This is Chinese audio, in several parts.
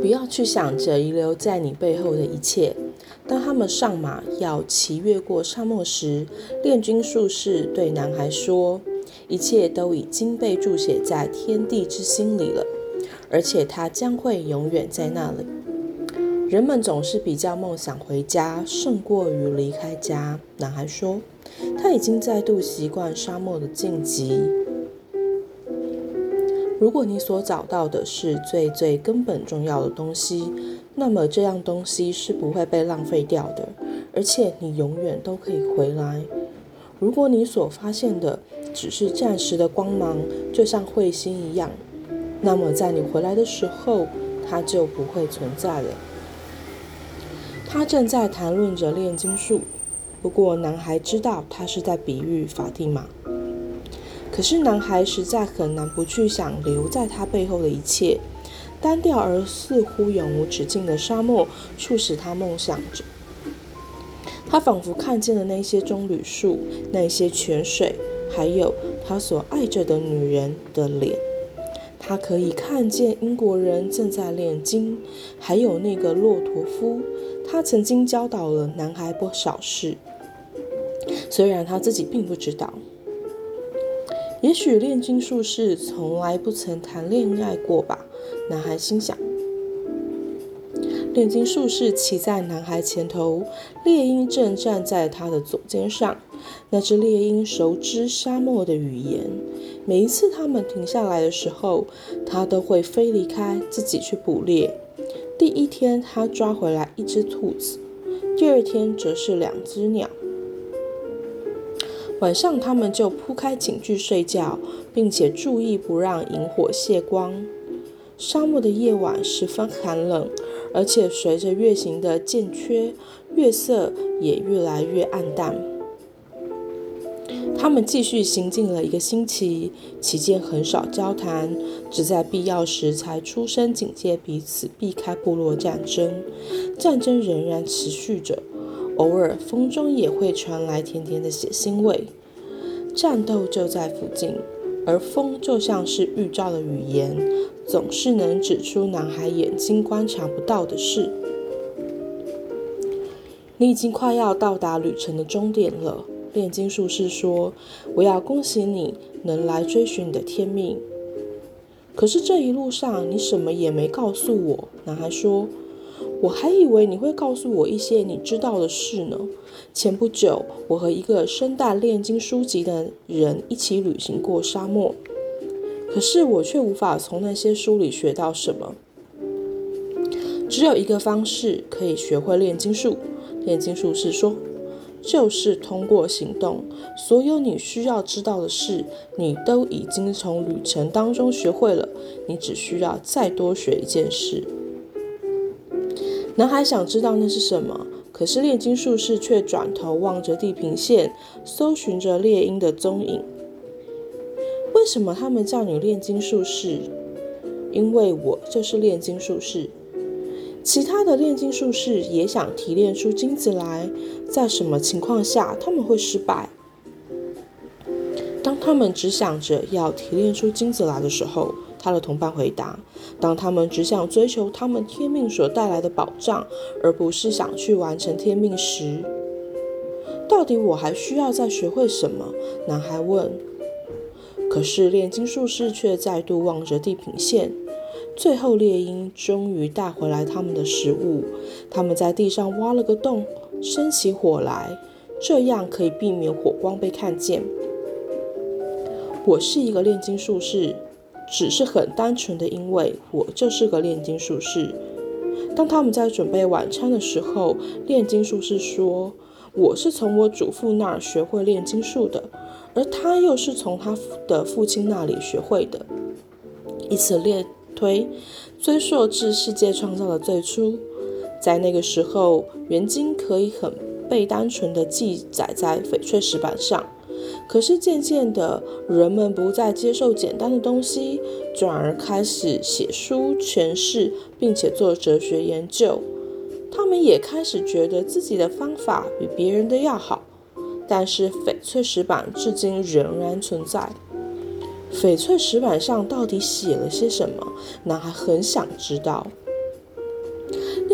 不要去想着遗留在你背后的一切。当他们上马要骑越过沙漠时，炼金术士对男孩说：“一切都已经被注写在天地之心里了，而且它将会永远在那里。”人们总是比较梦想回家胜过于离开家。男孩说：“他已经再度习惯沙漠的荆棘。如果你所找到的是最最根本重要的东西。”那么这样东西是不会被浪费掉的，而且你永远都可以回来。如果你所发现的只是暂时的光芒，就像彗星一样，那么在你回来的时候，它就不会存在了。他正在谈论着炼金术，不过男孩知道他是在比喻法蒂玛。可是男孩实在很难不去想留在他背后的一切。单调而似乎永无止境的沙漠，促使他梦想着。他仿佛看见了那些棕榈树、那些泉水，还有他所爱着的女人的脸。他可以看见英国人正在炼金，还有那个骆驼夫。他曾经教导了男孩不少事，虽然他自己并不知道。也许炼金术士从来不曾谈恋爱过吧。男孩心想：“炼金术士骑在男孩前头，猎鹰正站在他的左肩上。那只猎鹰熟知沙漠的语言，每一次他们停下来的时候，它都会飞离开，自己去捕猎。第一天，他抓回来一只兔子；第二天，则是两只鸟。晚上，他们就铺开寝具睡觉，并且注意不让萤火泄光。”沙漠的夜晚十分寒冷，而且随着月行的渐缺，月色也越来越暗淡。他们继续行进了一个星期，期间很少交谈，只在必要时才出声警戒彼此，避开部落战争。战争仍然持续着，偶尔风中也会传来甜甜的血腥味。战斗就在附近，而风就像是预兆的语言。总是能指出男孩眼睛观察不到的事。你已经快要到达旅程的终点了，炼金术士说：“我要恭喜你能来追寻你的天命。”可是这一路上你什么也没告诉我。男孩说：“我还以为你会告诉我一些你知道的事呢。前不久，我和一个深大炼金书籍的人一起旅行过沙漠。”可是我却无法从那些书里学到什么。只有一个方式可以学会炼金术。炼金术士说，就是通过行动。所有你需要知道的事，你都已经从旅程当中学会了。你只需要再多学一件事。男孩想知道那是什么，可是炼金术士却转头望着地平线，搜寻着猎鹰的踪影。为什么他们叫你炼金术士？因为我就是炼金术士。其他的炼金术士也想提炼出金子来，在什么情况下他们会失败？当他们只想着要提炼出金子来的时候，他的同伴回答：当他们只想追求他们天命所带来的保障，而不是想去完成天命时，到底我还需要再学会什么？男孩问。可是炼金术士却再度望着地平线。最后，猎鹰终于带回来他们的食物。他们在地上挖了个洞，生起火来，这样可以避免火光被看见。我是一个炼金术士，只是很单纯的，因为我就是个炼金术士。当他们在准备晚餐的时候，炼金术士说：“我是从我祖父那儿学会炼金术的。”而他又是从他的父亲那里学会的，以此类推，追溯至世界创造的最初，在那个时候，原金可以很被单纯的记载在翡翠石板上。可是渐渐的，人们不再接受简单的东西，转而开始写书诠释，并且做哲学研究。他们也开始觉得自己的方法比别人的要好。但是翡翠石板至今仍然存在。翡翠石板上到底写了些什么？男孩很想知道。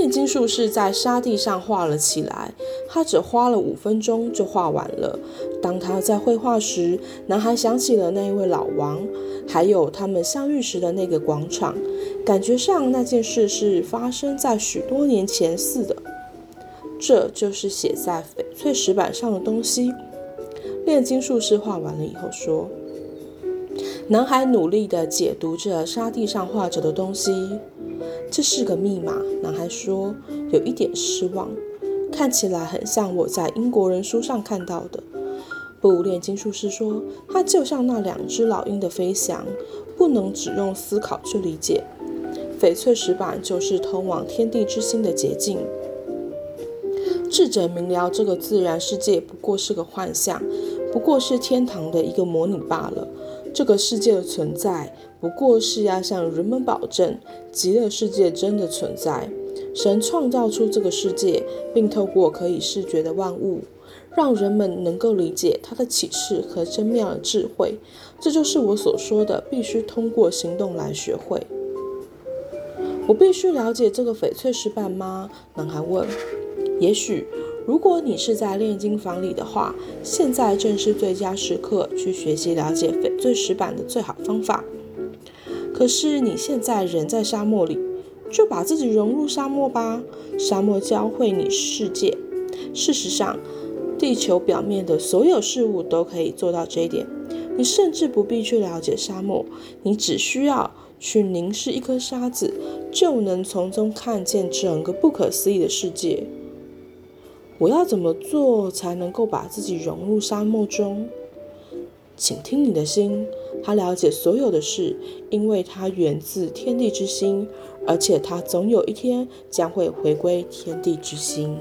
炼金术士在沙地上画了起来，他只花了五分钟就画完了。当他在绘画时，男孩想起了那一位老王，还有他们相遇时的那个广场，感觉上那件事是发生在许多年前似的。这就是写在翡翠石板上的东西。炼金术士画完了以后说：“男孩努力地解读着沙地上画着的东西，这是个密码。”男孩说：“有一点失望，看起来很像我在英国人书上看到的。”不，炼金术士说：“它就像那两只老鹰的飞翔，不能只用思考去理解。翡翠石板就是通往天地之心的捷径。”智者明了，这个自然世界不过是个幻象，不过是天堂的一个模拟罢了。这个世界的存在，不过是要向人们保证，极乐世界真的存在。神创造出这个世界，并透过可以视觉的万物，让人们能够理解他的启示和真妙的智慧。这就是我所说的，必须通过行动来学会。我必须了解这个翡翠石板吗？男孩问。也许，如果你是在炼金房里的话，现在正是最佳时刻去学习了解翡翠石板的最好方法。可是你现在人在沙漠里，就把自己融入沙漠吧。沙漠教会你世界。事实上，地球表面的所有事物都可以做到这一点。你甚至不必去了解沙漠，你只需要去凝视一颗沙子，就能从中看见整个不可思议的世界。我要怎么做才能够把自己融入沙漠中？请听你的心，他了解所有的事，因为他源自天地之心，而且他总有一天将会回归天地之心。